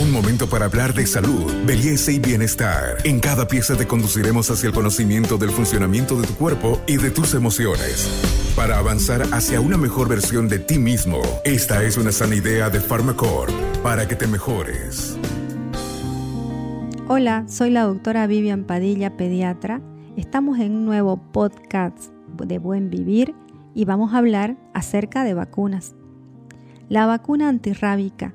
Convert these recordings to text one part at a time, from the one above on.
Un momento para hablar de salud, belleza y bienestar. En cada pieza te conduciremos hacia el conocimiento del funcionamiento de tu cuerpo y de tus emociones. Para avanzar hacia una mejor versión de ti mismo, esta es una sana idea de Pharmacore para que te mejores. Hola, soy la doctora Vivian Padilla, pediatra. Estamos en un nuevo podcast de Buen Vivir y vamos a hablar acerca de vacunas. La vacuna antirrábica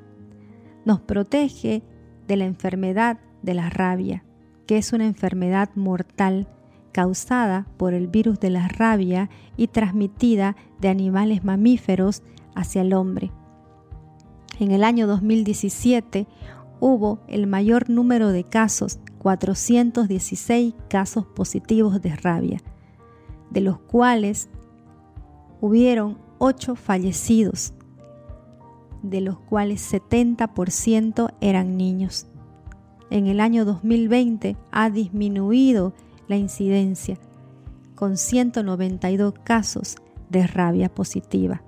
nos protege de la enfermedad de la rabia, que es una enfermedad mortal causada por el virus de la rabia y transmitida de animales mamíferos hacia el hombre. En el año 2017 hubo el mayor número de casos, 416 casos positivos de rabia, de los cuales hubieron 8 fallecidos de los cuales 70% eran niños. En el año 2020 ha disminuido la incidencia con 192 casos de rabia positiva.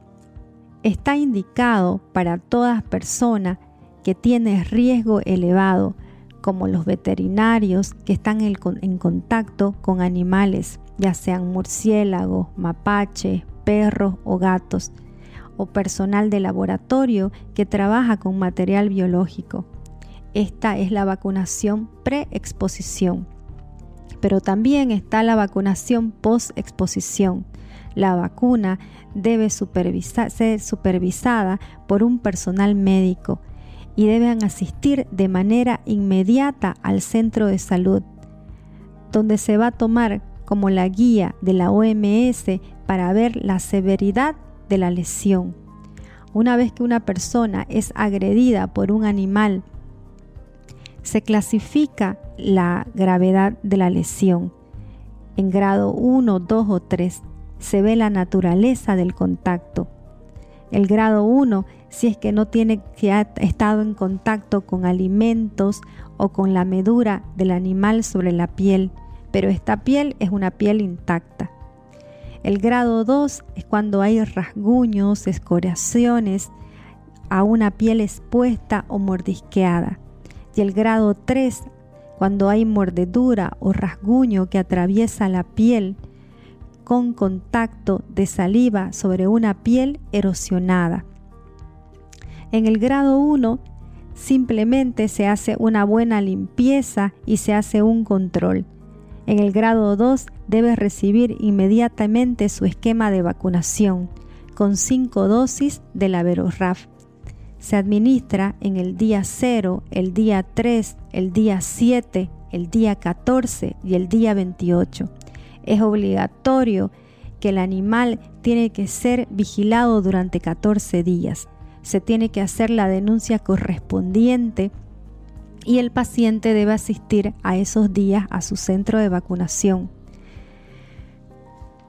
Está indicado para todas personas que tienen riesgo elevado, como los veterinarios que están en contacto con animales, ya sean murciélagos, mapaches, perros o gatos o personal de laboratorio que trabaja con material biológico. Esta es la vacunación pre-exposición. Pero también está la vacunación post-exposición. La vacuna debe ser supervisada por un personal médico y deben asistir de manera inmediata al centro de salud, donde se va a tomar como la guía de la OMS para ver la severidad de la lesión. Una vez que una persona es agredida por un animal, se clasifica la gravedad de la lesión. En grado 1, 2 o 3 se ve la naturaleza del contacto. El grado 1 si es que no tiene que ha estado en contacto con alimentos o con la medura del animal sobre la piel, pero esta piel es una piel intacta. El grado 2 es cuando hay rasguños, escoriaciones a una piel expuesta o mordisqueada. Y el grado 3 cuando hay mordedura o rasguño que atraviesa la piel con contacto de saliva sobre una piel erosionada. En el grado 1 simplemente se hace una buena limpieza y se hace un control. En el grado 2 debe recibir inmediatamente su esquema de vacunación con 5 dosis de la Veroraf. Se administra en el día 0, el día 3, el día 7, el día 14 y el día 28. Es obligatorio que el animal tiene que ser vigilado durante 14 días. Se tiene que hacer la denuncia correspondiente y el paciente debe asistir a esos días a su centro de vacunación.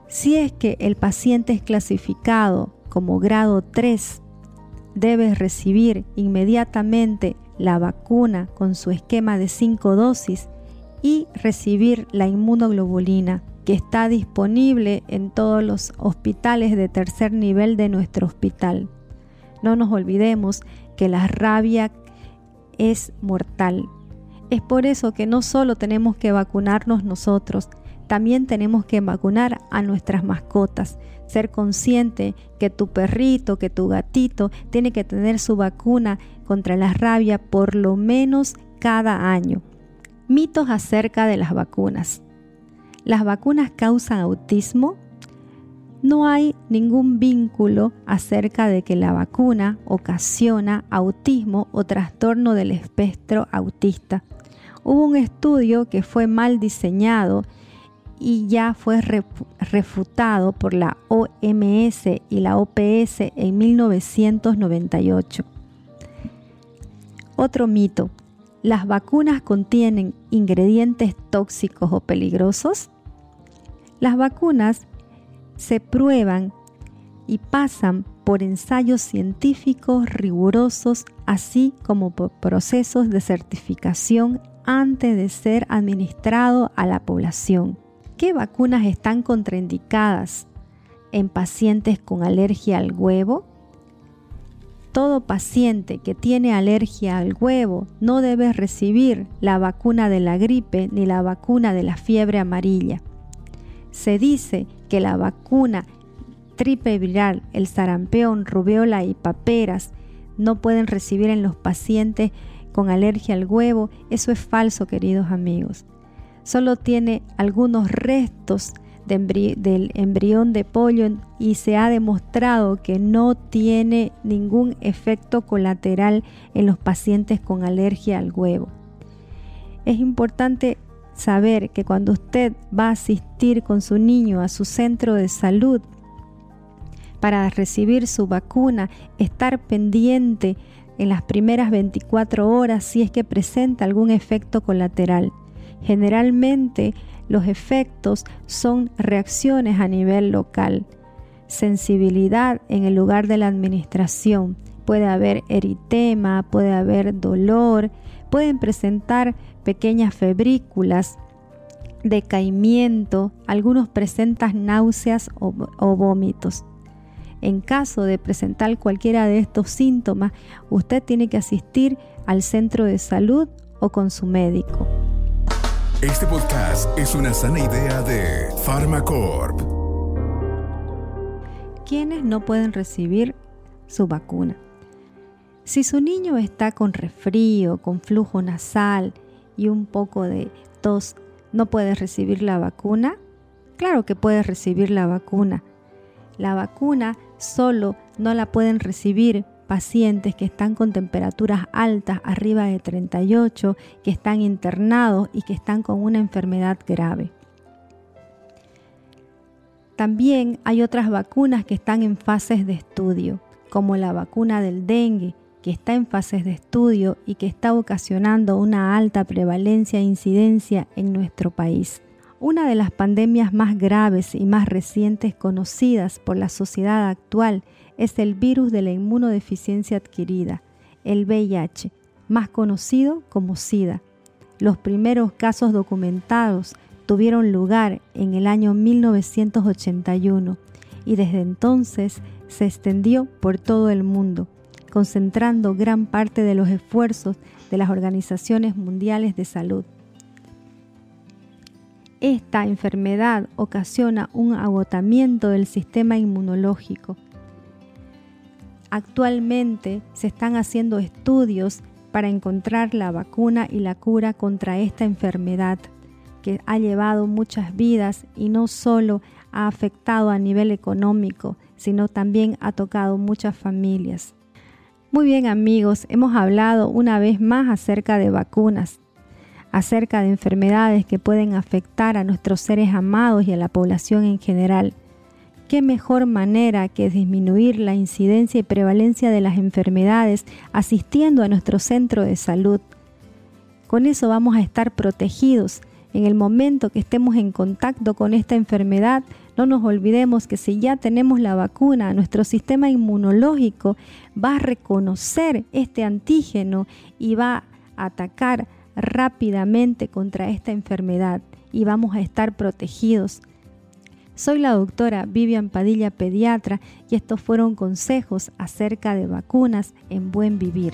Si es que el paciente es clasificado como grado 3, debe recibir inmediatamente la vacuna con su esquema de 5 dosis y recibir la inmunoglobulina que está disponible en todos los hospitales de tercer nivel de nuestro hospital. No nos olvidemos que la rabia es mortal. Es por eso que no solo tenemos que vacunarnos nosotros, también tenemos que vacunar a nuestras mascotas. Ser consciente que tu perrito, que tu gatito tiene que tener su vacuna contra la rabia por lo menos cada año. Mitos acerca de las vacunas. ¿Las vacunas causan autismo? No hay ningún vínculo acerca de que la vacuna ocasiona autismo o trastorno del espectro autista. Hubo un estudio que fue mal diseñado y ya fue refutado por la OMS y la OPS en 1998. Otro mito. ¿Las vacunas contienen ingredientes tóxicos o peligrosos? Las vacunas se prueban y pasan por ensayos científicos rigurosos, así como por procesos de certificación antes de ser administrado a la población. ¿Qué vacunas están contraindicadas en pacientes con alergia al huevo? todo paciente que tiene alergia al huevo no debe recibir la vacuna de la gripe ni la vacuna de la fiebre amarilla. Se dice que la vacuna triple viral, el sarampión, rubiola y paperas no pueden recibir en los pacientes con alergia al huevo. Eso es falso, queridos amigos. Solo tiene algunos restos del embrión de pollo y se ha demostrado que no tiene ningún efecto colateral en los pacientes con alergia al huevo. Es importante saber que cuando usted va a asistir con su niño a su centro de salud para recibir su vacuna, estar pendiente en las primeras 24 horas si es que presenta algún efecto colateral. Generalmente los efectos son reacciones a nivel local, sensibilidad en el lugar de la administración. Puede haber eritema, puede haber dolor, pueden presentar pequeñas febrículas, decaimiento, algunos presentan náuseas o, o vómitos. En caso de presentar cualquiera de estos síntomas, usted tiene que asistir al centro de salud o con su médico. Este podcast es una sana idea de Pharmacorp. ¿Quiénes no pueden recibir su vacuna? Si su niño está con resfrío, con flujo nasal y un poco de tos, ¿no puede recibir la vacuna? Claro que puede recibir la vacuna. La vacuna solo no la pueden recibir pacientes que están con temperaturas altas, arriba de 38, que están internados y que están con una enfermedad grave. También hay otras vacunas que están en fases de estudio, como la vacuna del dengue, que está en fases de estudio y que está ocasionando una alta prevalencia e incidencia en nuestro país. Una de las pandemias más graves y más recientes conocidas por la sociedad actual es el virus de la inmunodeficiencia adquirida, el VIH, más conocido como SIDA. Los primeros casos documentados tuvieron lugar en el año 1981 y desde entonces se extendió por todo el mundo, concentrando gran parte de los esfuerzos de las organizaciones mundiales de salud. Esta enfermedad ocasiona un agotamiento del sistema inmunológico, Actualmente se están haciendo estudios para encontrar la vacuna y la cura contra esta enfermedad que ha llevado muchas vidas y no solo ha afectado a nivel económico, sino también ha tocado muchas familias. Muy bien amigos, hemos hablado una vez más acerca de vacunas, acerca de enfermedades que pueden afectar a nuestros seres amados y a la población en general qué mejor manera que disminuir la incidencia y prevalencia de las enfermedades asistiendo a nuestro centro de salud. Con eso vamos a estar protegidos. En el momento que estemos en contacto con esta enfermedad, no nos olvidemos que si ya tenemos la vacuna, nuestro sistema inmunológico va a reconocer este antígeno y va a atacar rápidamente contra esta enfermedad y vamos a estar protegidos. Soy la doctora Vivian Padilla, pediatra, y estos fueron consejos acerca de vacunas en buen vivir.